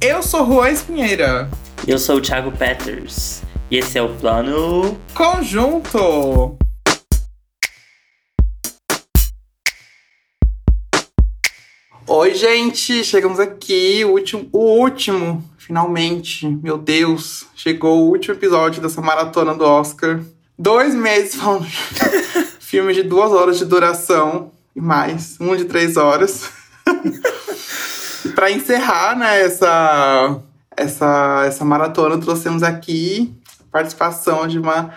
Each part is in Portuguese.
Eu sou Juan Espinheira. Eu sou o Thiago Peters. E esse é o Plano Conjunto. Oi, gente, chegamos aqui, o último, o último, finalmente, meu Deus, chegou o último episódio dessa maratona do Oscar. Dois meses falando filme de duas horas de duração e mais, um de três horas. Para encerrar, né, essa, essa, essa maratona, trouxemos aqui a participação de uma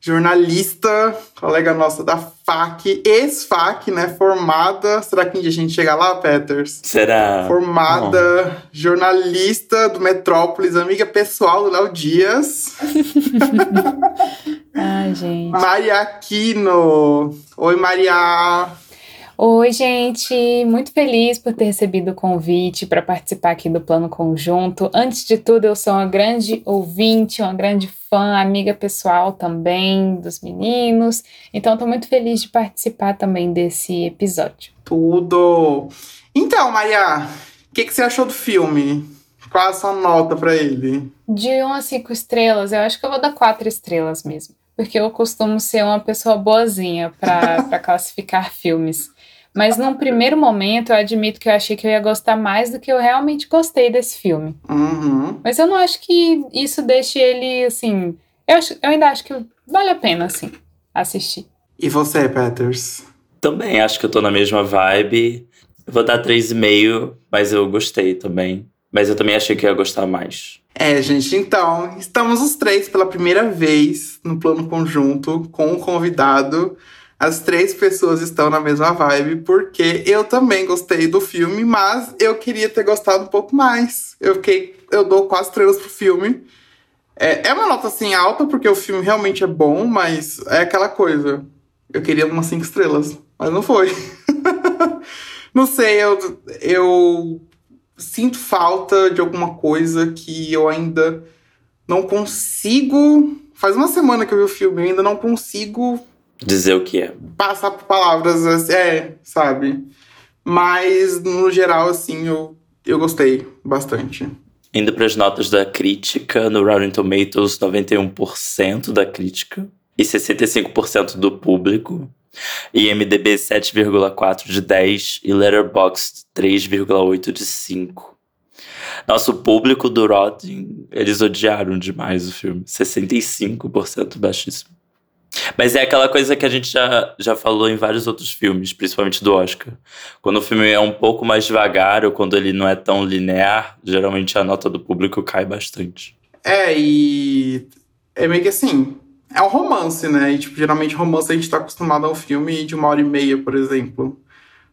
jornalista, colega nossa da FAC, ex-FAC, né? Formada. Será que um dia a gente chega lá, Peters? Será? Formada, oh. jornalista do Metrópolis, amiga pessoal do Léo Dias. Ai, gente. Maria Aquino. Oi, Maria. Oi, gente! Muito feliz por ter recebido o convite para participar aqui do Plano Conjunto. Antes de tudo, eu sou uma grande ouvinte, uma grande fã, amiga pessoal também dos meninos. Então, estou muito feliz de participar também desse episódio. Tudo! Então, Maria, o que, que você achou do filme? Qual a sua nota para ele? De 1 a 5 estrelas, eu acho que eu vou dar 4 estrelas mesmo. Porque eu costumo ser uma pessoa boazinha para classificar filmes. Mas num primeiro momento, eu admito que eu achei que eu ia gostar mais do que eu realmente gostei desse filme. Uhum. Mas eu não acho que isso deixe ele, assim... Eu, acho, eu ainda acho que vale a pena, assim, assistir. E você, Peters? Também acho que eu tô na mesma vibe. Eu vou dar 3,5, mas eu gostei também. Mas eu também achei que eu ia gostar mais. É, gente, então, estamos os três pela primeira vez no plano conjunto com um convidado as três pessoas estão na mesma vibe, porque eu também gostei do filme, mas eu queria ter gostado um pouco mais. Eu fiquei. Eu dou quatro estrelas pro filme. É, é uma nota assim alta, porque o filme realmente é bom, mas é aquela coisa. Eu queria umas cinco estrelas, mas não foi. não sei, eu, eu sinto falta de alguma coisa que eu ainda não consigo. Faz uma semana que eu vi o filme, eu ainda não consigo Dizer o que é. Passar por palavras, assim, é, sabe? Mas, no geral, assim, eu, eu gostei bastante. Indo para as notas da crítica, no Rotten Tomatoes, 91% da crítica e 65% do público. IMDB 7,4 de 10 e Letterboxd 3,8 de 5. Nosso público do Rotten, eles odiaram demais o filme. 65% baixíssimo. Mas é aquela coisa que a gente já, já falou em vários outros filmes, principalmente do Oscar. Quando o filme é um pouco mais devagar ou quando ele não é tão linear, geralmente a nota do público cai bastante. É, e é meio que assim, é um romance, né? E, tipo, geralmente romance a gente tá acostumado a um filme de uma hora e meia, por exemplo.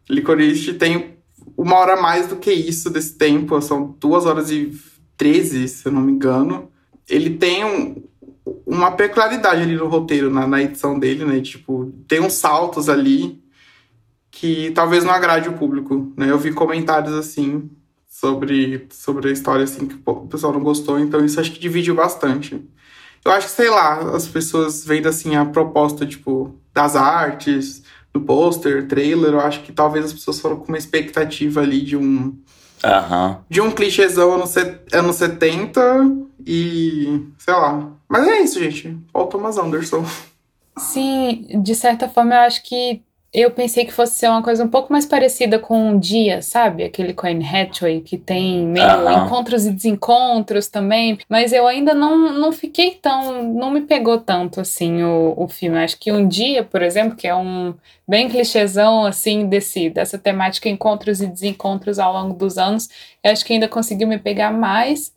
Licorice tem uma hora a mais do que isso desse tempo, são duas horas e treze, se eu não me engano. Ele tem um, uma peculiaridade ali no roteiro, na, na edição dele, né? Tipo, tem uns saltos ali que talvez não agrade o público, né? Eu vi comentários assim sobre, sobre a história assim que o pessoal não gostou, então isso acho que dividiu bastante. Eu acho que, sei lá, as pessoas vendo assim a proposta, tipo, das artes, do pôster, trailer, eu acho que talvez as pessoas foram com uma expectativa ali de um Uhum. De um clichêzão anos, anos 70 e. sei lá. Mas é isso, gente. Paul Thomas Anderson. Sim, de certa forma eu acho que eu pensei que fosse ser uma coisa um pouco mais parecida com um dia, sabe? Aquele Anne Hathaway que tem meio uhum. encontros e desencontros também. Mas eu ainda não, não fiquei tão. Não me pegou tanto assim o, o filme. Acho que um dia, por exemplo, que é um bem clichêzão assim desse, dessa temática encontros e desencontros ao longo dos anos, eu acho que ainda conseguiu me pegar mais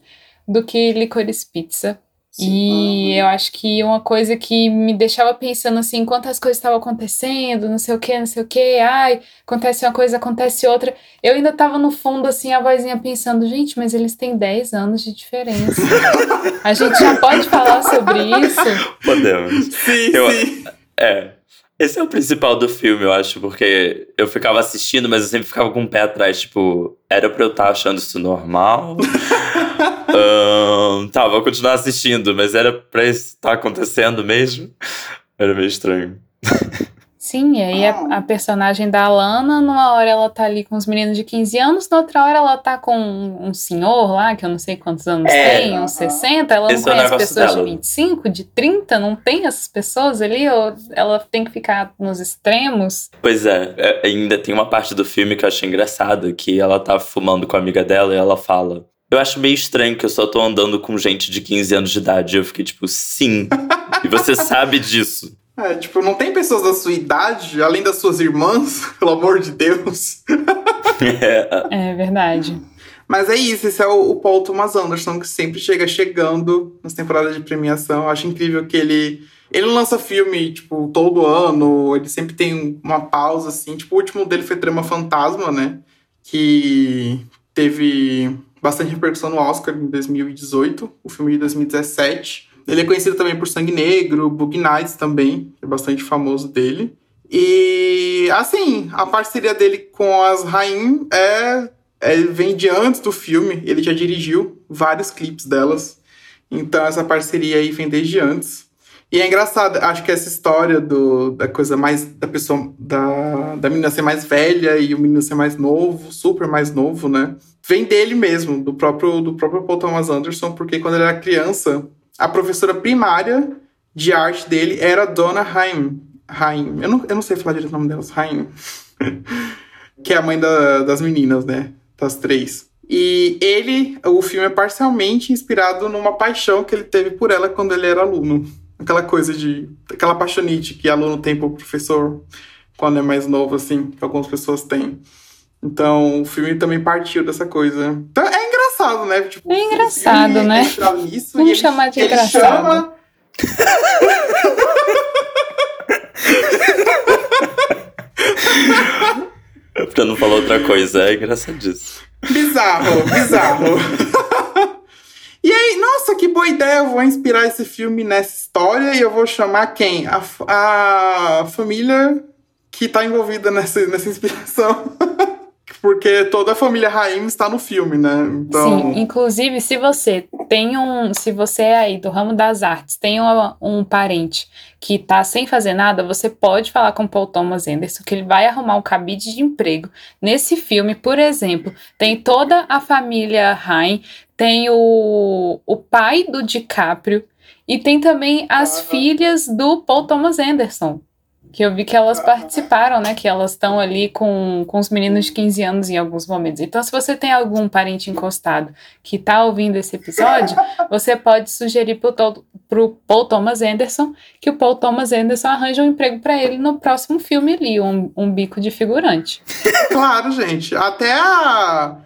do que Licorice Pizza. E eu acho que uma coisa que me deixava pensando assim, enquanto as coisas estavam acontecendo, não sei o que, não sei o que, ai, acontece uma coisa, acontece outra. Eu ainda tava no fundo, assim, a vozinha pensando, gente, mas eles têm 10 anos de diferença. a gente já pode falar sobre isso? Podemos. Sim, eu, sim. É. Esse é o principal do filme, eu acho, porque eu ficava assistindo, mas eu sempre ficava com o pé atrás, tipo, era pra eu estar tá achando isso normal? um, tá, vou continuar assistindo, mas era pra isso estar tá acontecendo mesmo? Era meio estranho. Sim, e aí a, a, personagem da Alana, numa hora ela tá ali com os meninos de 15 anos, na outra hora ela tá com um, um senhor lá, que eu não sei quantos anos é, tem, uns uh -huh. 60, ela não conhece pessoas dela. de 25, de 30, não tem essas pessoas ali, ou ela tem que ficar nos extremos. Pois é, é ainda tem uma parte do filme que eu achei engraçado, que ela tá fumando com a amiga dela e ela fala. Eu acho meio estranho que eu só tô andando com gente de 15 anos de idade. Eu fiquei tipo, sim. e você sabe disso. É, tipo, não tem pessoas da sua idade, além das suas irmãs, pelo amor de Deus. é. verdade. Mas é isso, esse é o, o, Paul Thomas Anderson, que sempre chega chegando nas temporadas de premiação. Eu acho incrível que ele. Ele lança filme, tipo, todo ano, ele sempre tem uma pausa, assim. Tipo, o último dele foi Trama Fantasma, né? Que teve bastante repercussão no Oscar em 2018, o filme de 2017. Ele é conhecido também por Sangue Negro, Bug Nights também, é bastante famoso dele. E, assim, a parceria dele com as Rain é, é, vem de antes do filme. Ele já dirigiu vários clipes delas. Então, essa parceria aí vem desde antes. E é engraçado, acho que essa história do, da coisa mais. da pessoa. Da, da menina ser mais velha e o menino ser mais novo, super mais novo, né? Vem dele mesmo, do próprio, do próprio Paul Thomas Anderson, porque quando ele era criança, a professora primária de arte dele era a Dona Haim. Haim. Eu não, eu não sei falar direito o nome delas. Haim. que é a mãe da, das meninas, né? Das três. E ele, o filme é parcialmente inspirado numa paixão que ele teve por ela quando ele era aluno. Aquela coisa de. aquela paixonite que aluno tem por professor quando é mais novo, assim, que algumas pessoas têm. Então, o filme também partiu dessa coisa. Então, é engraçado, né? Tipo, é engraçado, né? Nisso, Vamos chamar de ele engraçado. Chama... pra não falar outra coisa, é engraçadíssimo. Bizarro, bizarro. e aí, nossa, que boa ideia! Eu vou inspirar esse filme nessa história e eu vou chamar quem? A, a família que tá envolvida nessa, nessa inspiração. porque toda a família Raim está no filme, né? Então... Sim, inclusive se você tem um, se você é aí do ramo das artes, tem um, um parente que tá sem fazer nada, você pode falar com Paul Thomas Anderson que ele vai arrumar um cabide de emprego. Nesse filme, por exemplo, tem toda a família Raim, tem o, o pai do DiCaprio e tem também as ah, filhas do Paul Thomas Anderson que eu vi que elas participaram, né? Que elas estão ali com, com os meninos de 15 anos em alguns momentos. Então, se você tem algum parente encostado que tá ouvindo esse episódio, você pode sugerir pro, pro Paul Thomas Anderson que o Paul Thomas Anderson arranja um emprego para ele no próximo filme ali, um, um bico de figurante. Claro, gente. Até a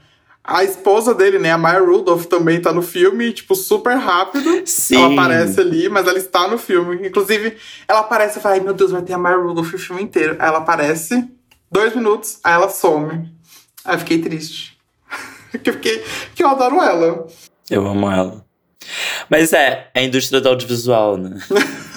a esposa dele, né, a Maya Rudolph, também tá no filme, tipo, super rápido. Sim. Ela aparece ali, mas ela está no filme. Inclusive, ela aparece e fala, ai meu Deus, vai ter a Maya Rudolph o filme inteiro. Aí ela aparece, dois minutos, aí ela some. Aí eu fiquei triste. porque, fiquei, porque eu adoro ela. Eu amo ela. Mas é, é a indústria do audiovisual, né?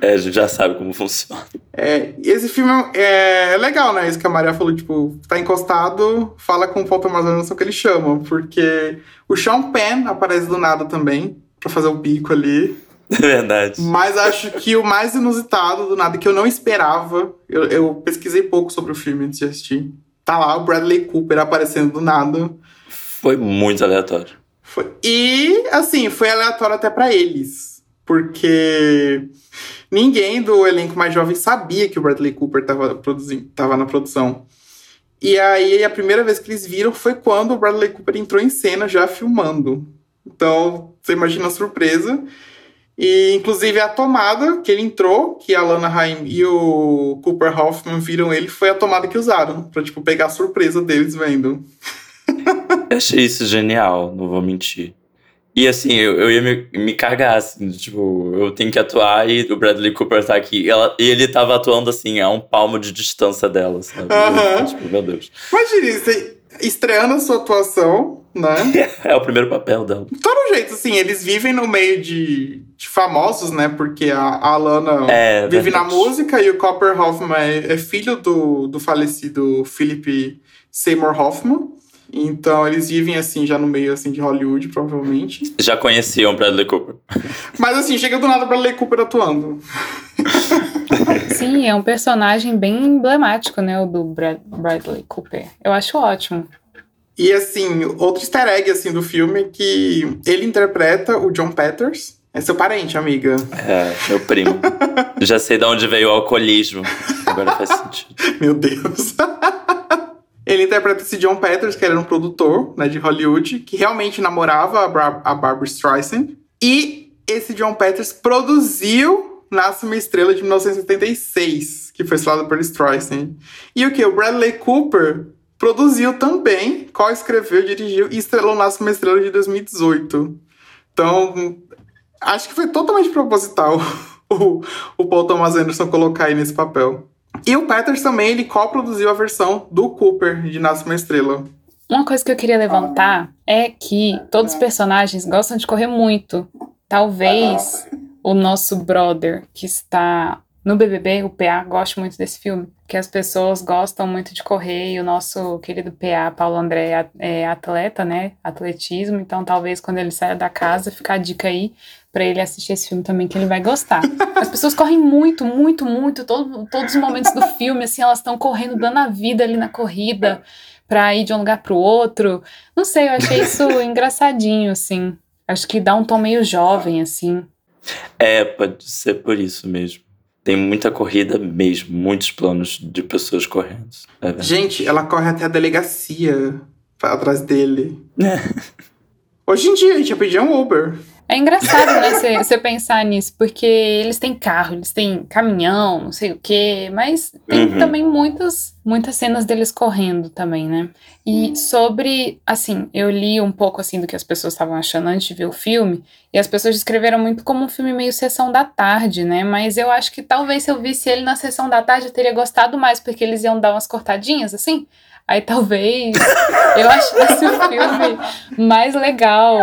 É, a gente já sabe como funciona. É, esse filme é, é, legal, né? Isso que a Maria falou, tipo, tá encostado, fala com o Paul Thomas Anderson que ele chama, porque o Sean Penn aparece do nada também, pra fazer o bico ali. É verdade. Mas acho que o mais inusitado do nada, que eu não esperava, eu, eu pesquisei pouco sobre o filme antes de assistir. Tá lá o Bradley Cooper aparecendo do nada. Foi muito aleatório. Foi. E, assim, foi aleatório até para eles. Porque Ninguém do elenco mais jovem sabia que o Bradley Cooper estava tava na produção. E aí a primeira vez que eles viram foi quando o Bradley Cooper entrou em cena já filmando. Então, você imagina a surpresa. E inclusive a tomada que ele entrou, que a Lana Haim e o Cooper Hoffman viram ele, foi a tomada que usaram para tipo pegar a surpresa deles vendo. Eu achei isso genial, não vou mentir. E assim, eu, eu ia me, me cagar, assim, tipo, eu tenho que atuar e o Bradley Cooper tá aqui. E, ela, e ele tava atuando assim, a um palmo de distância dela, sabe? Uhum. Tipo, meu Deus. Imagina, você estreando a sua atuação, né? é o primeiro papel dela. De todo jeito, assim, eles vivem no meio de, de famosos, né? Porque a, a Alana é, vive verdade. na música e o Copper Hoffman é, é filho do, do falecido Philip Seymour Hoffman. Então eles vivem assim, já no meio assim de Hollywood, provavelmente. Já conheciam Bradley Cooper. Mas assim, chega do nada Bradley Cooper atuando. Sim, é um personagem bem emblemático, né? O do Brad Bradley Cooper. Eu acho ótimo. E assim, outro easter egg assim, do filme é que ele interpreta o John Peters. É seu parente, amiga. É, meu primo. Já sei de onde veio o alcoolismo. Agora faz sentido. Meu Deus. Ele interpreta esse John Peters, que era um produtor né, de Hollywood, que realmente namorava a, a Barbara Streisand. E esse John Peters produziu Nasce uma Estrela de 1976, que foi estrelado por Streisand. E o que? O Bradley Cooper produziu também, co-escreveu, dirigiu e estrelou Nasce uma Estrela de 2018. Então, acho que foi totalmente proposital o, o Paul Thomas Anderson colocar aí nesse papel. E o Peters também, ele co-produziu a versão do Cooper de Nasce uma Estrela. Uma coisa que eu queria levantar é que todos os personagens gostam de correr muito. Talvez o nosso brother que está no BBB, o PA, gosto muito desse filme, que as pessoas gostam muito de correr e o nosso querido PA, Paulo André, é, é atleta, né? Atletismo, então talvez quando ele saia da casa, fica a dica aí para ele assistir esse filme também, que ele vai gostar. As pessoas correm muito, muito, muito, todo, todos os momentos do filme, assim, elas estão correndo, dando a vida ali na corrida para ir de um lugar pro outro. Não sei, eu achei isso engraçadinho, assim. Acho que dá um tom meio jovem, assim. É, pode ser por isso mesmo. Tem muita corrida mesmo, muitos planos de pessoas correndo. É Gente, ela corre até a delegacia atrás dele. Hoje em dia, a gente ia pedir um Uber. É engraçado, né, você pensar nisso, porque eles têm carro, eles têm caminhão, não sei o quê, mas tem uhum. também muitas, muitas cenas deles correndo também, né? E sobre, assim, eu li um pouco, assim, do que as pessoas estavam achando antes de ver o filme, e as pessoas descreveram muito como um filme meio sessão da tarde, né? Mas eu acho que talvez se eu visse ele na sessão da tarde eu teria gostado mais, porque eles iam dar umas cortadinhas, assim, Aí talvez eu achasse o filme mais legal,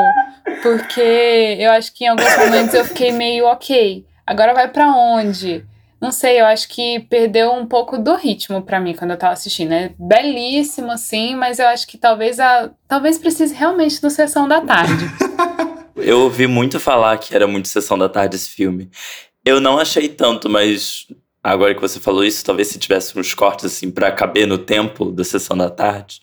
porque eu acho que em alguns momentos eu fiquei meio ok. Agora vai para onde? Não sei, eu acho que perdeu um pouco do ritmo para mim quando eu tava assistindo. É belíssimo, assim, mas eu acho que talvez a. Talvez precise realmente do sessão da tarde. eu ouvi muito falar que era muito sessão da tarde esse filme. Eu não achei tanto, mas Agora que você falou isso, talvez se tivesse uns cortes assim para caber no tempo da sessão da tarde,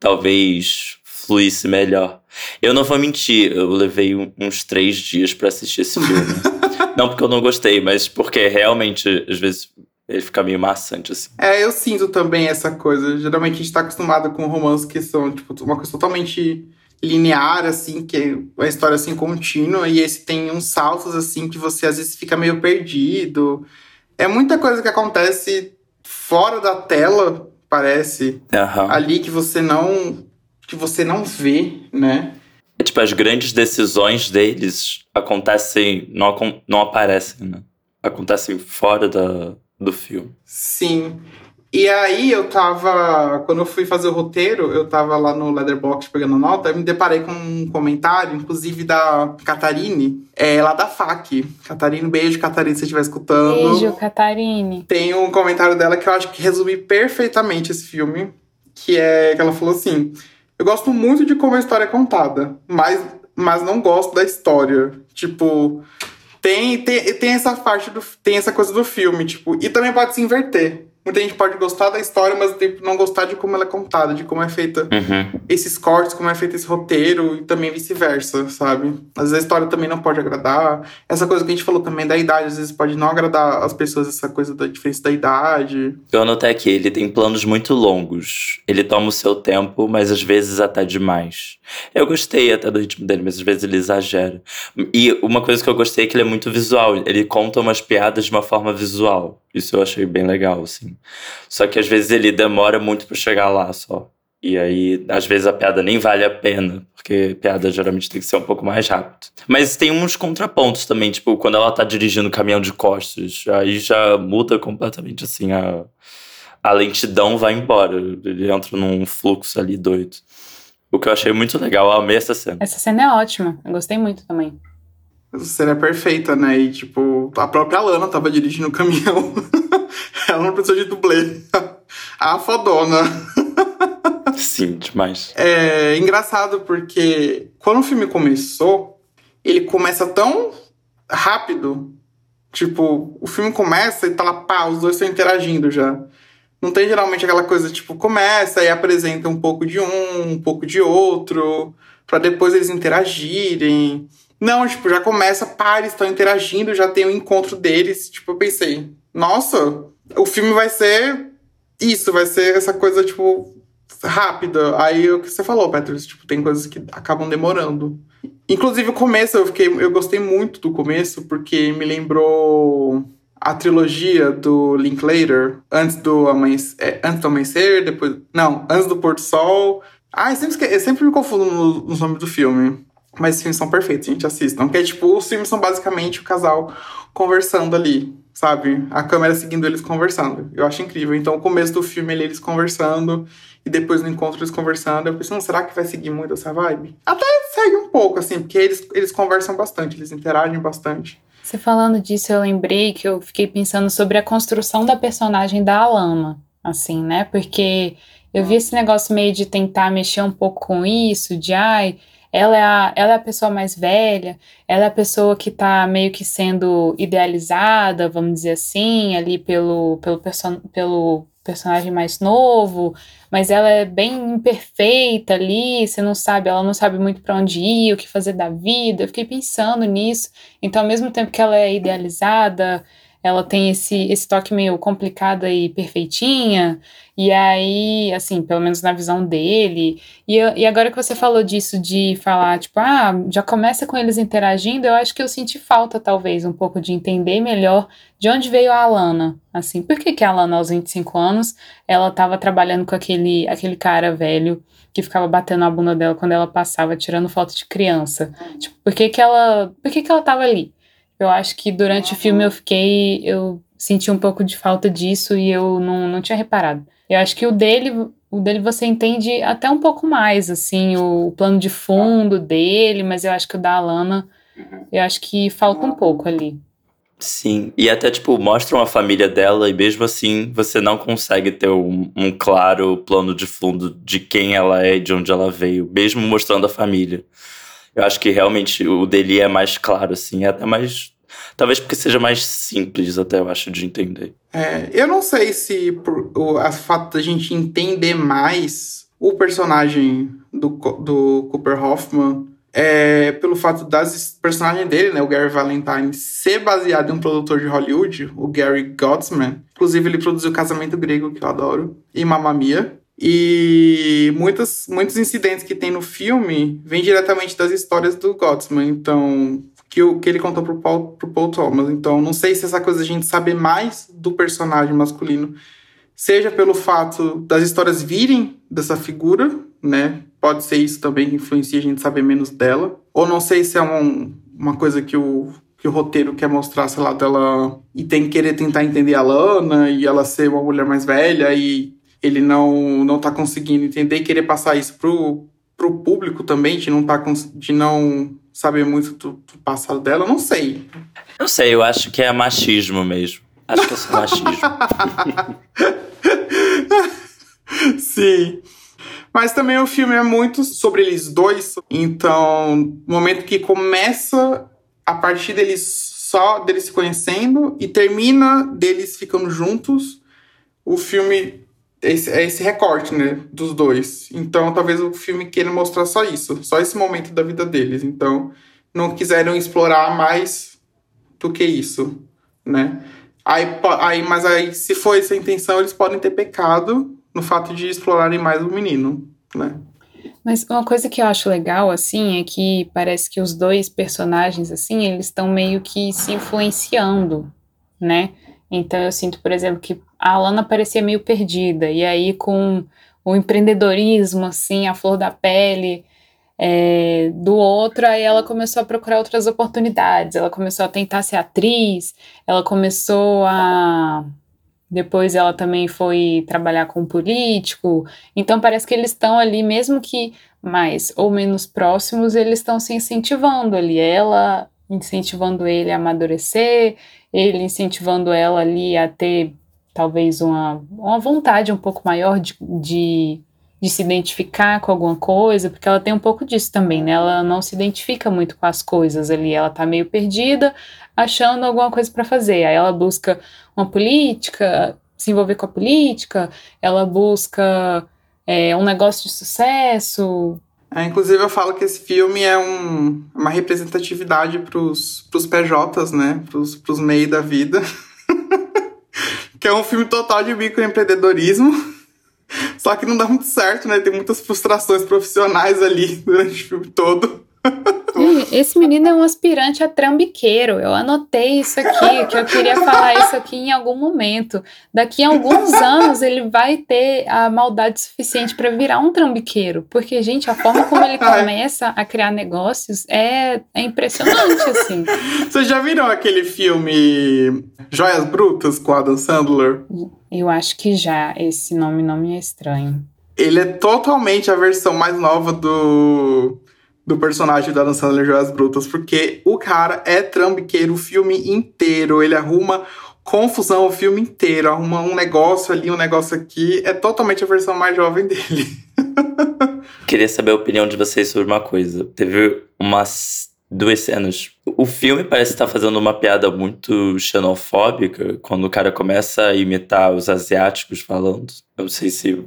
talvez fluísse melhor. Eu não vou mentir, eu levei uns três dias para assistir esse filme. não porque eu não gostei, mas porque realmente, às vezes, ele fica meio maçante, assim. É, eu sinto também essa coisa. Geralmente a gente tá acostumado com romances que são, tipo, uma coisa totalmente linear, assim, que é uma história, assim, contínua. E esse tem uns saltos, assim, que você às vezes fica meio perdido é muita coisa que acontece fora da tela, parece. Uhum. Ali que você não. que você não vê, né? É tipo, as grandes decisões deles acontecem. não, não aparecem, né? Acontecem fora da, do filme. Sim. E aí eu tava. Quando eu fui fazer o roteiro, eu tava lá no Leatherbox pegando nota, eu me deparei com um comentário, inclusive da Catarine, é, lá da FAC. Catarine, beijo, Catarine, se você estiver escutando. Beijo, Catarine. Tem um comentário dela que eu acho que resume perfeitamente esse filme. Que é que ela falou assim: Eu gosto muito de como a história é contada, mas, mas não gosto da história. Tipo. Tem, tem, tem essa parte do. Tem essa coisa do filme, tipo, e também pode se inverter. Muita gente pode gostar da história, mas não gostar de como ela é contada, de como é feita uhum. esses cortes, como é feito esse roteiro e também vice-versa, sabe? Às vezes a história também não pode agradar. Essa coisa que a gente falou também da idade, às vezes pode não agradar as pessoas, essa coisa da diferença da idade. Eu anotei aqui, ele tem planos muito longos. Ele toma o seu tempo, mas às vezes até demais. Eu gostei até do ritmo dele, mas às vezes ele exagera. E uma coisa que eu gostei é que ele é muito visual. Ele conta umas piadas de uma forma visual. Isso eu achei bem legal, assim. Só que às vezes ele demora muito para chegar lá só. E aí, às vezes a piada nem vale a pena, porque piada geralmente tem que ser um pouco mais rápido. Mas tem uns contrapontos também, tipo, quando ela tá dirigindo caminhão de costas, aí já muda completamente assim a, a lentidão vai embora. Ele entra num fluxo ali doido. O que eu achei muito legal, eu amei essa cena. Essa cena é ótima, eu gostei muito também. Cena é perfeita, né? E, tipo, a própria Lana tava dirigindo o caminhão. Ela não precisou de dublê. A fodona. Sim, demais. É engraçado porque quando o filme começou, ele começa tão rápido Tipo, o filme começa e tá lá, pá, os dois estão interagindo já. Não tem geralmente aquela coisa, tipo, começa e apresenta um pouco de um, um pouco de outro, para depois eles interagirem. Não, tipo, já começa, pá, eles estão interagindo, já tem o um encontro deles. Tipo, eu pensei, nossa, o filme vai ser isso, vai ser essa coisa, tipo, rápida. Aí o que você falou, Petrus, tipo, tem coisas que acabam demorando. Inclusive o começo, eu fiquei, eu gostei muito do começo porque me lembrou a trilogia do Linklater, antes do amanhecer, é, antes do amanhecer, depois, não, antes do pôr do sol. Ah, eu sempre, eu sempre me confundo nos nomes do filme. Mas os filmes são perfeitos, gente, assistam. Que é tipo, os filmes são basicamente o casal conversando ali, sabe? A câmera seguindo eles conversando. Eu acho incrível. Então, o começo do filme ele, eles conversando e depois no encontro eles conversando. Eu pensei, será que vai seguir muito essa vibe? Até segue um pouco, assim, porque eles, eles conversam bastante, eles interagem bastante. Você falando disso, eu lembrei que eu fiquei pensando sobre a construção da personagem da Alana, assim, né? Porque eu vi esse negócio meio de tentar mexer um pouco com isso, de ai. Ela é, a, ela é a pessoa mais velha, ela é a pessoa que está meio que sendo idealizada, vamos dizer assim, ali pelo, pelo, perso pelo personagem mais novo, mas ela é bem imperfeita ali, você não sabe, ela não sabe muito para onde ir, o que fazer da vida. Eu fiquei pensando nisso. Então, ao mesmo tempo que ela é idealizada, ela tem esse, esse toque meio complicada e perfeitinha, e aí, assim, pelo menos na visão dele. E, eu, e agora que você falou disso, de falar, tipo, ah, já começa com eles interagindo, eu acho que eu senti falta, talvez, um pouco de entender melhor de onde veio a Alana. Assim, por que, que a Alana, aos 25 anos, ela estava trabalhando com aquele, aquele cara velho que ficava batendo a bunda dela quando ela passava, tirando foto de criança? Tipo, por que, que ela. Por que, que ela estava ali? Eu acho que durante o filme eu fiquei. Eu senti um pouco de falta disso e eu não, não tinha reparado. Eu acho que o dele, o dele você entende até um pouco mais, assim, o, o plano de fundo dele, mas eu acho que o da Alana, eu acho que falta um pouco ali. Sim, e até, tipo, mostram a família dela e mesmo assim você não consegue ter um, um, claro plano de fundo de quem ela é e de onde ela veio, mesmo mostrando a família. Eu acho que realmente o dele é mais claro, assim, é até mais. Talvez porque seja mais simples, até eu acho, de entender. É, eu não sei se por, o fato da gente entender mais o personagem do, do Cooper Hoffman é pelo fato das personagem dele, né, o Gary Valentine, ser baseado em um produtor de Hollywood, o Gary Godsman. Inclusive, ele produziu Casamento Grego, que eu adoro, e Mamma Mia. E muitos, muitos incidentes que tem no filme vêm diretamente das histórias do Gottsman, então, que, o, que ele contou pro Paul, pro Paul Thomas. Então, não sei se essa coisa a gente saber mais do personagem masculino, seja pelo fato das histórias virem dessa figura, né? Pode ser isso também que influencia a gente saber menos dela. Ou não sei se é um, uma coisa que o, que o roteiro quer mostrar, sei lá, dela e tem que querer tentar entender a Lana e ela ser uma mulher mais velha e ele não não tá conseguindo entender e querer passar isso pro, pro público também, de não, tá, de não saber muito do, do passado dela, não sei. Não sei, eu acho que é machismo mesmo. Acho que é só machismo. Sim. Mas também o filme é muito sobre eles dois. Então, no momento que começa a partir deles só deles se conhecendo e termina deles ficando juntos, o filme esse, é esse recorte, né, dos dois. Então, talvez o filme queira mostrar só isso, só esse momento da vida deles. Então, não quiseram explorar mais do que isso, né? Aí, aí, mas aí, se for essa a intenção, eles podem ter pecado no fato de explorarem mais o menino, né? Mas uma coisa que eu acho legal, assim, é que parece que os dois personagens, assim, eles estão meio que se influenciando, né? Então eu sinto, por exemplo, que a Alana parecia meio perdida, e aí com o empreendedorismo, assim, a flor da pele é, do outro, aí ela começou a procurar outras oportunidades, ela começou a tentar ser atriz, ela começou a. Depois ela também foi trabalhar com um político, então parece que eles estão ali, mesmo que mais ou menos próximos, eles estão se incentivando ali. Ela incentivando ele a amadurecer, ele incentivando ela ali a ter talvez uma, uma vontade um pouco maior de, de, de se identificar com alguma coisa, porque ela tem um pouco disso também, né? Ela não se identifica muito com as coisas ali, ela tá meio perdida, achando alguma coisa para fazer. Aí ela busca uma política, se envolver com a política, ela busca é, um negócio de sucesso. É, inclusive, eu falo que esse filme é um, uma representatividade pros, pros PJs, né? Pros, pros meios da vida. que é um filme total de microempreendedorismo. Só que não dá muito certo, né? Tem muitas frustrações profissionais ali durante o filme todo. Esse menino é um aspirante a trambiqueiro. Eu anotei isso aqui, que eu queria falar isso aqui em algum momento. Daqui a alguns anos ele vai ter a maldade suficiente para virar um trambiqueiro. Porque, gente, a forma como ele começa a criar negócios é, é impressionante, assim. Vocês já viram aquele filme Joias Brutas com Adam Sandler? Eu acho que já. Esse nome não me é estranho. Ele é totalmente a versão mais nova do, do personagem da Sandler Joias Brutas, porque o cara é trambiqueiro o filme inteiro. Ele arruma confusão o filme inteiro, arruma um negócio ali, um negócio aqui. É totalmente a versão mais jovem dele. Queria saber a opinião de vocês sobre uma coisa. Teve umas duas cenas. O filme parece estar fazendo uma piada muito xenofóbica quando o cara começa a imitar os asiáticos falando. Eu não sei se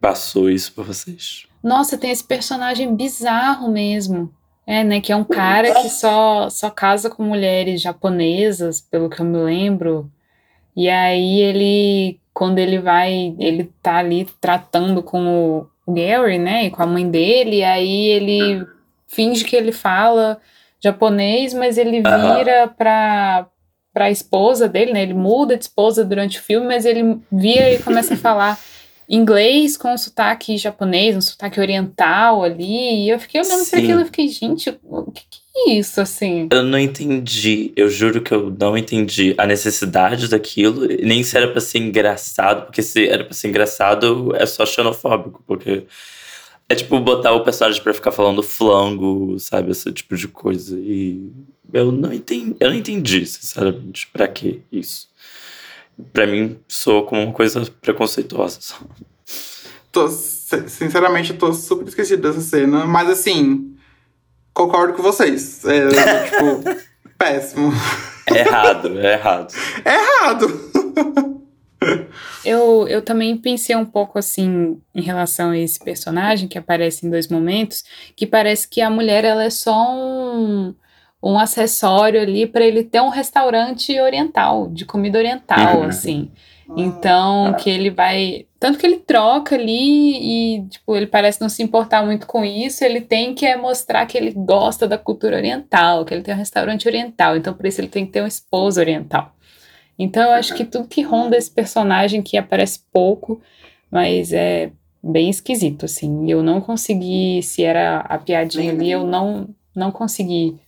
passou isso pra vocês. Nossa, tem esse personagem bizarro mesmo. É, né? Que é um cara que só, só casa com mulheres japonesas, pelo que eu me lembro. E aí ele, quando ele vai, ele tá ali tratando com o Gary, né? E com a mãe dele, e aí ele finge que ele fala japonês, mas ele vira pra, pra esposa dele, né? Ele muda de esposa durante o filme, mas ele vira e começa a falar inglês com um sotaque japonês, um sotaque oriental ali. E eu fiquei olhando para aquilo e fiquei, gente, o que, que é isso, assim? Eu não entendi. Eu juro que eu não entendi a necessidade daquilo. Nem se era pra ser engraçado, porque se era pra ser engraçado, é só xenofóbico, porque é tipo botar o personagem para ficar falando flango, sabe? Esse tipo de coisa. E eu não entendi, eu não entendi, sinceramente, pra que isso. Pra mim, soa como uma coisa preconceituosa. Tô, sinceramente, eu tô super esquecido dessa cena, mas assim, concordo com vocês. É, tipo, péssimo. É errado, é errado. É errado! Eu, eu também pensei um pouco assim em relação a esse personagem que aparece em dois momentos, que parece que a mulher ela é só um, um acessório ali para ele ter um restaurante oriental, de comida oriental, uhum. assim. Então, que ele vai. Tanto que ele troca ali e, tipo, ele parece não se importar muito com isso. Ele tem que é mostrar que ele gosta da cultura oriental, que ele tem um restaurante oriental. Então, por isso, ele tem que ter uma esposa oriental. Então eu acho que tudo que ronda esse personagem que aparece pouco, mas é bem esquisito, assim. Eu não consegui, se era a piadinha ali, eu não, não consegui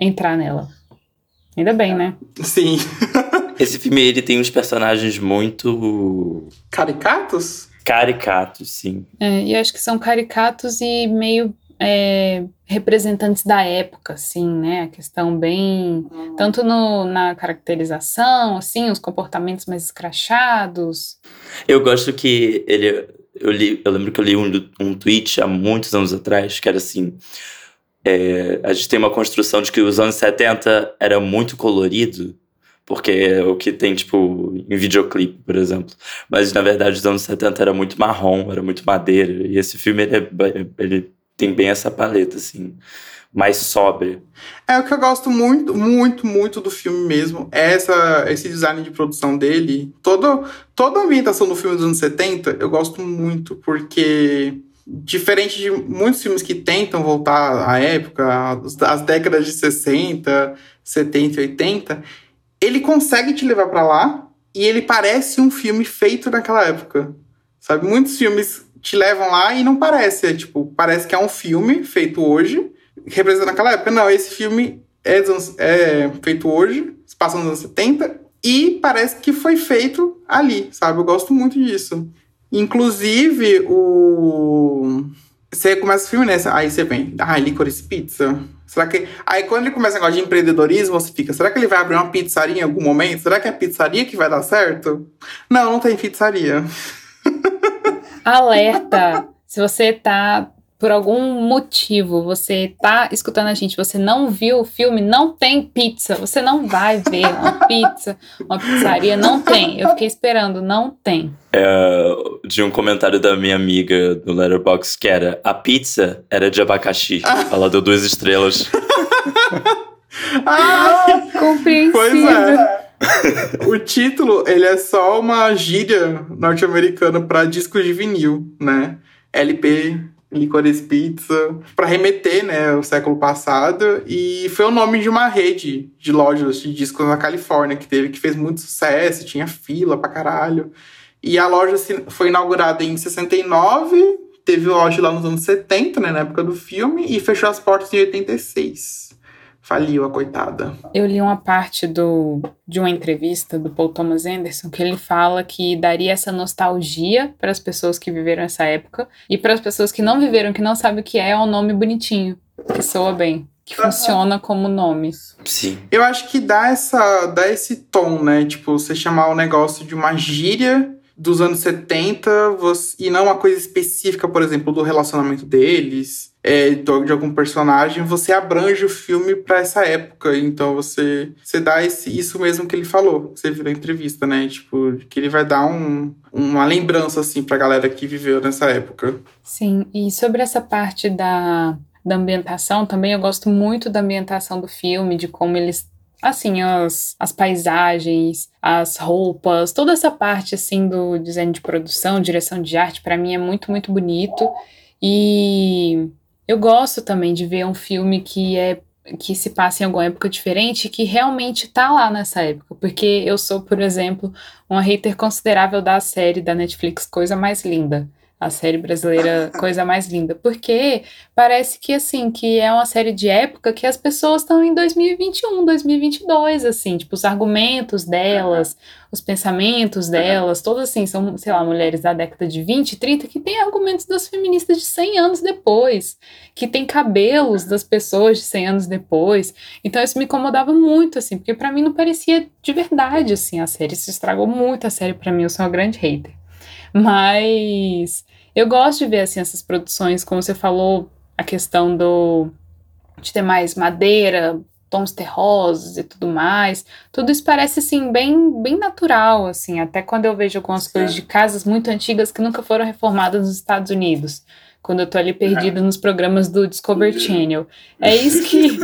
entrar nela. Ainda bem, né? Sim. Esse filme, ele tem uns personagens muito... Caricatos? Caricatos, sim. É, e acho que são caricatos e meio é, representantes da época, assim, né? A questão bem. Uhum. Tanto no, na caracterização, assim, os comportamentos mais escrachados. Eu gosto que ele. Eu, li, eu lembro que eu li um, um tweet há muitos anos atrás que era assim. É, a gente tem uma construção de que os anos 70 era muito colorido, porque é o que tem, tipo, em videoclipe, por exemplo. Mas, na verdade, os anos 70 era muito marrom, era muito madeira. E esse filme, ele, é, ele tem bem essa paleta, assim, mais sóbria. É o que eu gosto muito, muito, muito do filme mesmo. É essa, esse design de produção dele. Todo, toda a ambientação do filme dos anos 70 eu gosto muito, porque diferente de muitos filmes que tentam voltar à época, às décadas de 60, 70 e 80, ele consegue te levar para lá e ele parece um filme feito naquela época. Sabe, muitos filmes te levam lá e não parece. É, tipo, parece que é um filme feito hoje, representando aquela época. Não, esse filme é, é feito hoje, se passa nos anos 70, e parece que foi feito ali, sabe? Eu gosto muito disso. Inclusive, o. Você começa o filme, né? Aí você vem, ah, licorice pizza. Será que. Aí quando ele começa a negócio de empreendedorismo, você fica, será que ele vai abrir uma pizzaria em algum momento? Será que é a pizzaria que vai dar certo? Não, não tem pizzaria. Alerta! Se você tá por algum motivo você tá escutando a gente, você não viu o filme, não tem pizza. Você não vai ver uma pizza, uma pizzaria, não tem. Eu fiquei esperando, não tem. É, de um comentário da minha amiga no Letterboxd que era: a pizza era de abacaxi. Ela deu duas estrelas. ah, compreensível. Pois é. o título, ele é só uma gíria norte-americana para disco de vinil, né? LP Licorice Pizza, para remeter, né, ao século passado, e foi o nome de uma rede de lojas de discos na Califórnia que teve, que fez muito sucesso, tinha fila pra caralho. E a loja foi inaugurada em 69, teve loja lá nos anos 70, né, na época do filme, e fechou as portas em 86 faliu a coitada. Eu li uma parte do, de uma entrevista do Paul Thomas Anderson que ele fala que daria essa nostalgia para as pessoas que viveram essa época e para as pessoas que não viveram, que não sabem o que é, é um nome bonitinho, que soa bem. Que funciona como nome. Sim. Eu acho que dá, essa, dá esse tom, né? Tipo, você chamar o negócio de uma gíria dos anos 70 você, e não uma coisa específica, por exemplo, do relacionamento deles, é, de algum personagem, você abrange o filme para essa época. Então você, você dá esse, isso mesmo que ele falou, você viu na entrevista, né? Tipo, que ele vai dar um, uma lembrança, assim, pra galera que viveu nessa época. Sim, e sobre essa parte da, da ambientação, também eu gosto muito da ambientação do filme, de como eles assim, as, as paisagens, as roupas, toda essa parte, assim, do design de produção, direção de arte, para mim é muito, muito bonito. E eu gosto também de ver um filme que é que se passa em alguma época diferente que realmente tá lá nessa época. Porque eu sou, por exemplo, uma hater considerável da série da Netflix Coisa Mais Linda a série brasileira Coisa Mais Linda, porque parece que assim, que é uma série de época que as pessoas estão em 2021, 2022, assim, tipo os argumentos delas, os pensamentos delas, todos assim, são, sei lá, mulheres da década de 20, 30 que têm argumentos das feministas de 100 anos depois, que tem cabelos das pessoas de 100 anos depois. Então isso me incomodava muito assim, porque para mim não parecia de verdade assim a série, se estragou muito a série para mim, eu sou uma grande hater. Mas eu gosto de ver assim essas produções, como você falou, a questão do de ter mais madeira, tons terrosos e tudo mais. Tudo isso parece assim bem bem natural assim, até quando eu vejo algumas Sim. coisas de casas muito antigas que nunca foram reformadas nos Estados Unidos. Quando eu tô ali perdida nos programas do Discovery Channel. É isso que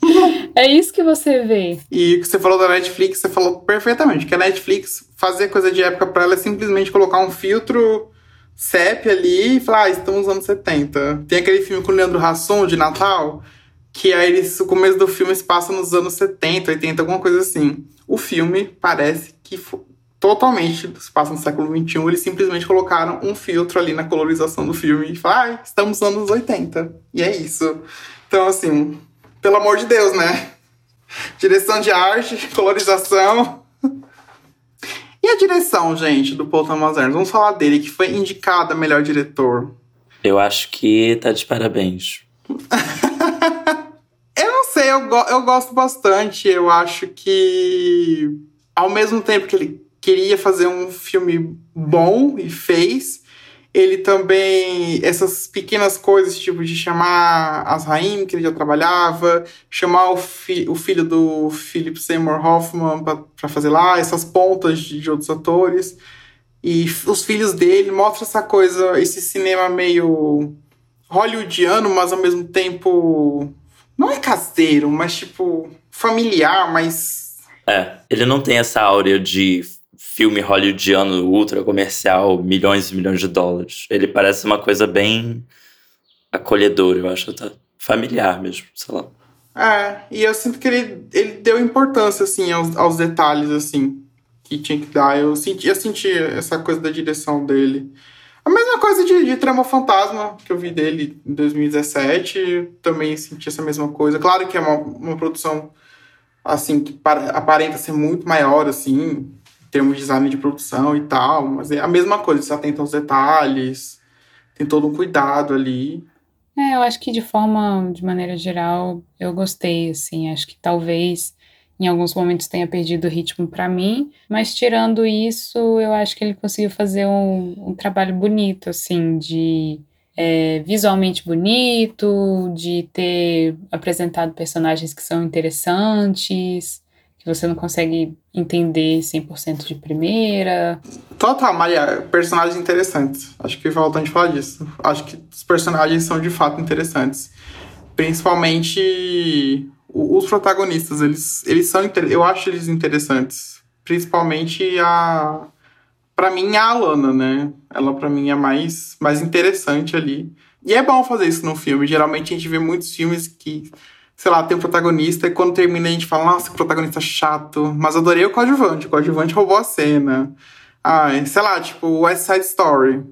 é isso que você vê. E o que você falou da Netflix, você falou perfeitamente. Que a Netflix fazer coisa de época para ela é simplesmente colocar um filtro CEP ali e falar, ah, estamos nos anos 70. Tem aquele filme com o Leandro Hassum de Natal, que aí eles, o começo do filme se passa nos anos 70, 80, alguma coisa assim. O filme parece que totalmente se passa no século XXI, eles simplesmente colocaram um filtro ali na colorização do filme e falaram, ah, estamos nos anos 80. E é isso. Então, assim, pelo amor de Deus, né? Direção de arte, colorização. E a direção, gente, do Paul Thomas Anderson? Vamos falar dele, que foi indicado a melhor diretor. Eu acho que tá de parabéns. eu não sei, eu, go eu gosto bastante. Eu acho que, ao mesmo tempo que ele queria fazer um filme bom e fez, ele também, essas pequenas coisas, tipo de chamar as Raim, que ele já trabalhava, chamar o, fi, o filho do Philip Seymour Hoffman para fazer lá, essas pontas de, de, outros atores. E os filhos dele, mostra essa coisa, esse cinema meio hollywoodiano, mas ao mesmo tempo. Não é caseiro, mas tipo. familiar, mas. É, ele não tem essa áurea de filme hollywoodiano ultra comercial, milhões e milhões de dólares. Ele parece uma coisa bem acolhedora, eu acho, tá familiar mesmo, sei lá. É, e eu sinto que ele, ele deu importância, assim, aos, aos detalhes, assim, que tinha que dar. Eu senti, eu senti essa coisa da direção dele. A mesma coisa de, de Trama Fantasma, que eu vi dele em 2017, também senti essa mesma coisa. Claro que é uma, uma produção, assim, que aparenta ser muito maior, assim, termos de design de produção e tal, mas é a mesma coisa, você atenta aos detalhes, tem todo um cuidado ali. É, eu acho que de forma, de maneira geral, eu gostei, assim, acho que talvez em alguns momentos tenha perdido o ritmo para mim, mas tirando isso, eu acho que ele conseguiu fazer um, um trabalho bonito, assim, de é, visualmente bonito, de ter apresentado personagens que são interessantes, que você não consegue entender 100% de primeira. Total, Maria, personagens interessantes. Acho que falta de falar disso. Acho que os personagens são de fato interessantes. Principalmente os protagonistas, eles, eles são eu acho eles interessantes. Principalmente a para mim a Alana, né? Ela para mim é mais mais interessante ali. E é bom fazer isso no filme. Geralmente a gente vê muitos filmes que, sei lá, tem um protagonista e quando termina a gente fala, nossa, que protagonista chato. Mas adorei o coadjuvante. O coadjuvante roubou a cena. Ai, sei lá, tipo, West Side Story.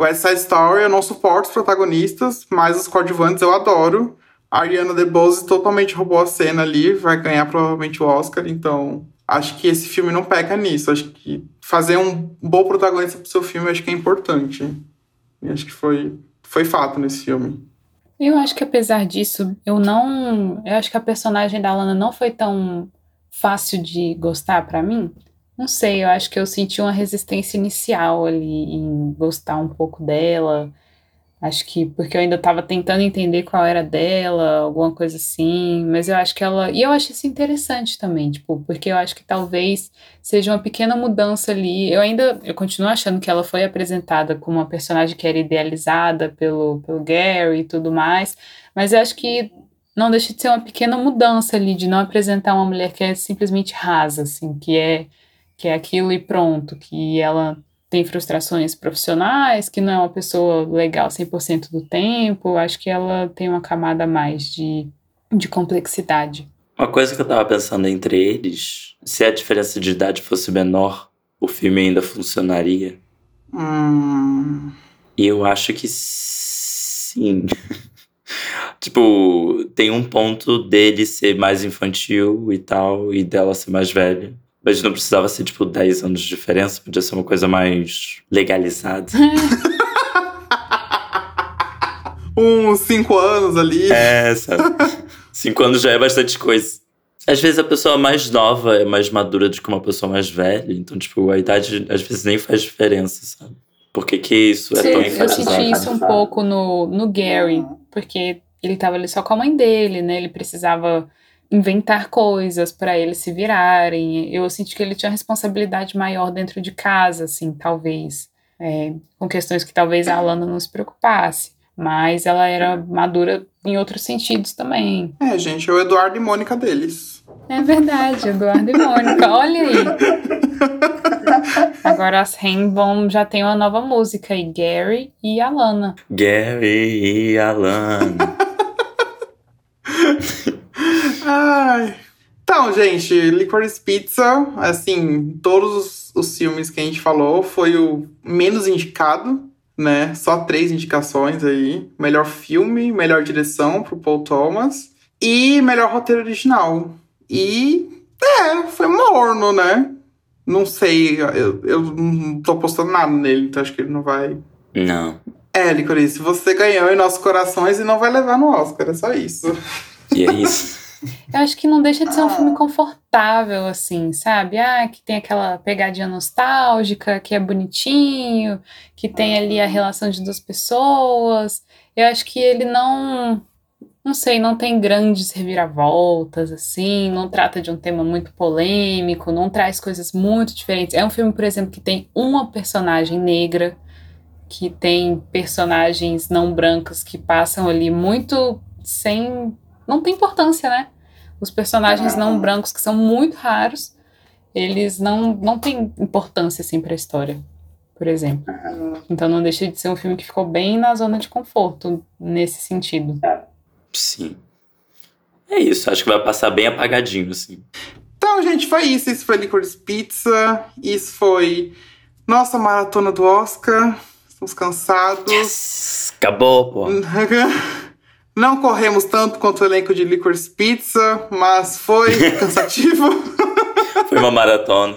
West Side Story eu não suporto os protagonistas, mas os coadjuvantes eu adoro. A Ariana DeBose totalmente roubou a cena ali, vai ganhar provavelmente o Oscar, então acho que esse filme não peca nisso. Acho que fazer um bom protagonista pro seu filme acho que é importante. E acho que foi, foi fato nesse filme. Eu acho que apesar disso, eu não. Eu acho que a personagem da Lana não foi tão fácil de gostar para mim. Não sei, eu acho que eu senti uma resistência inicial ali em gostar um pouco dela. Acho que porque eu ainda estava tentando entender qual era dela, alguma coisa assim, mas eu acho que ela. E eu acho isso interessante também, tipo, porque eu acho que talvez seja uma pequena mudança ali. Eu ainda. Eu continuo achando que ela foi apresentada como uma personagem que era idealizada pelo, pelo Gary e tudo mais, mas eu acho que não deixa de ser uma pequena mudança ali, de não apresentar uma mulher que é simplesmente rasa, assim, que é, que é aquilo e pronto, que ela tem frustrações profissionais, que não é uma pessoa legal 100% do tempo. Acho que ela tem uma camada mais de, de complexidade. Uma coisa que eu tava pensando entre eles, se a diferença de idade fosse menor, o filme ainda funcionaria. Hum. E eu acho que sim. tipo, tem um ponto dele ser mais infantil e tal, e dela ser mais velha. Mas não precisava ser, tipo, 10 anos de diferença, podia ser uma coisa mais legalizada. Uns 5 anos ali. É, sabe? 5 anos já é bastante coisa. Às vezes a pessoa mais nova é mais madura do que uma pessoa mais velha. Então, tipo, a idade às vezes nem faz diferença, sabe? Por que, que isso é Sim, tão enfatizado? Eu senti isso um pouco no, no Gary, porque ele tava ali só com a mãe dele, né? Ele precisava inventar coisas para eles se virarem. Eu senti que ele tinha responsabilidade maior dentro de casa, assim, talvez. É, com questões que talvez a Alana não se preocupasse. Mas ela era madura em outros sentidos também. É, gente, é o Eduardo e Mônica deles. É verdade, Eduardo e Mônica. Olha aí. Agora as Rainbow já tem uma nova música aí, Gary e Alana. Gary e Alana. Ai. Então, gente, Licorice Pizza, assim, todos os, os filmes que a gente falou, foi o menos indicado, né? Só três indicações aí. Melhor filme, melhor direção pro Paul Thomas e melhor roteiro original. E, é, foi morno, né? Não sei, eu, eu não tô apostando nada nele, então acho que ele não vai... Não. É, Licorice, você ganhou em nossos corações e não vai levar no Oscar, é só isso. E é isso. Eu acho que não deixa de ser um filme ah. confortável, assim, sabe? Ah, que tem aquela pegadinha nostálgica, que é bonitinho, que tem ali a relação de duas pessoas. Eu acho que ele não. Não sei, não tem grandes reviravoltas, assim, não trata de um tema muito polêmico, não traz coisas muito diferentes. É um filme, por exemplo, que tem uma personagem negra, que tem personagens não brancos que passam ali muito sem não tem importância, né? Os personagens não brancos, que são muito raros, eles não, não têm importância, assim, pra história, por exemplo. Então não deixa de ser um filme que ficou bem na zona de conforto, nesse sentido. Sim. É isso, acho que vai passar bem apagadinho, assim. Então, gente, foi isso. Isso foi Licorice Pizza. Isso foi nossa maratona do Oscar. Estamos cansados. Yes! Acabou, pô. Não corremos tanto quanto o elenco de Licorice Pizza, mas foi cansativo. foi uma maratona.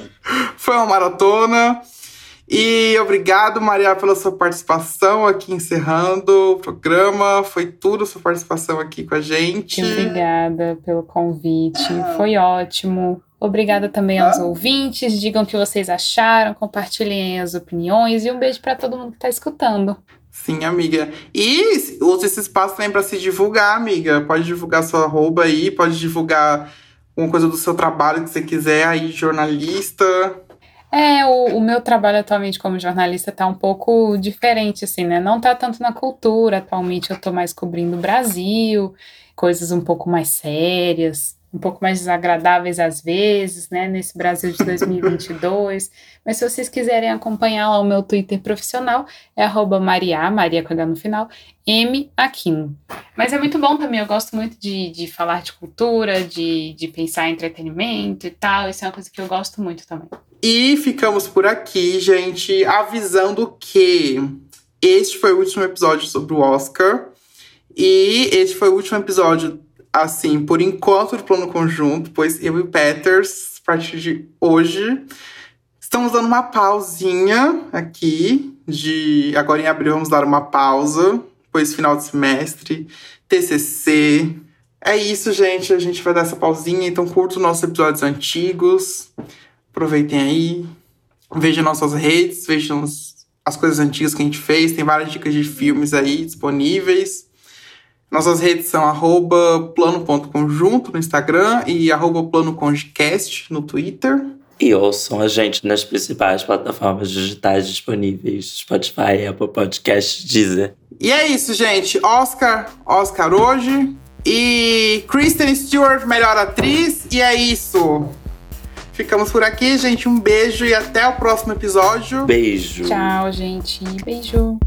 Foi uma maratona. E obrigado, Maria, pela sua participação aqui encerrando o programa. Foi tudo sua participação aqui com a gente. Obrigada pelo convite. Foi ótimo. Obrigada também aos ouvintes. Digam o que vocês acharam, compartilhem as opiniões e um beijo para todo mundo que está escutando. Sim, amiga. E usa esse espaço também para se divulgar, amiga. Pode divulgar sua arroba aí, pode divulgar alguma coisa do seu trabalho que você quiser aí, jornalista. É, o, o meu trabalho atualmente como jornalista tá um pouco diferente, assim, né? Não tá tanto na cultura. Atualmente eu tô mais cobrindo o Brasil, coisas um pouco mais sérias um pouco mais desagradáveis às vezes, né, nesse Brasil de 2022. Mas se vocês quiserem acompanhar lá o meu Twitter profissional, é arroba Maria, Maria com H no final, M Aquino. Mas é muito bom também, eu gosto muito de, de falar de cultura, de, de pensar em entretenimento e tal, isso é uma coisa que eu gosto muito também. E ficamos por aqui, gente, avisando que este foi o último episódio sobre o Oscar. E este foi o último episódio assim, por enquanto, de plano conjunto, pois eu e o Peters, a partir de hoje, estamos dando uma pausinha aqui. De agora em abril vamos dar uma pausa, pois final de semestre, TCC. É isso, gente. A gente vai dar essa pausinha, então curta os nossos episódios antigos. Aproveitem aí. Vejam nossas redes, vejam as coisas antigas que a gente fez. Tem várias dicas de filmes aí disponíveis. Nossas redes são arroba plano.conjunto no Instagram e arroba no Twitter. E ouçam a gente nas principais plataformas digitais disponíveis: Spotify, Apple Podcasts, Deezer. E é isso, gente. Oscar, Oscar hoje. E Kristen Stewart, melhor atriz. E é isso. Ficamos por aqui, gente. Um beijo e até o próximo episódio. Beijo. Tchau, gente. Beijo.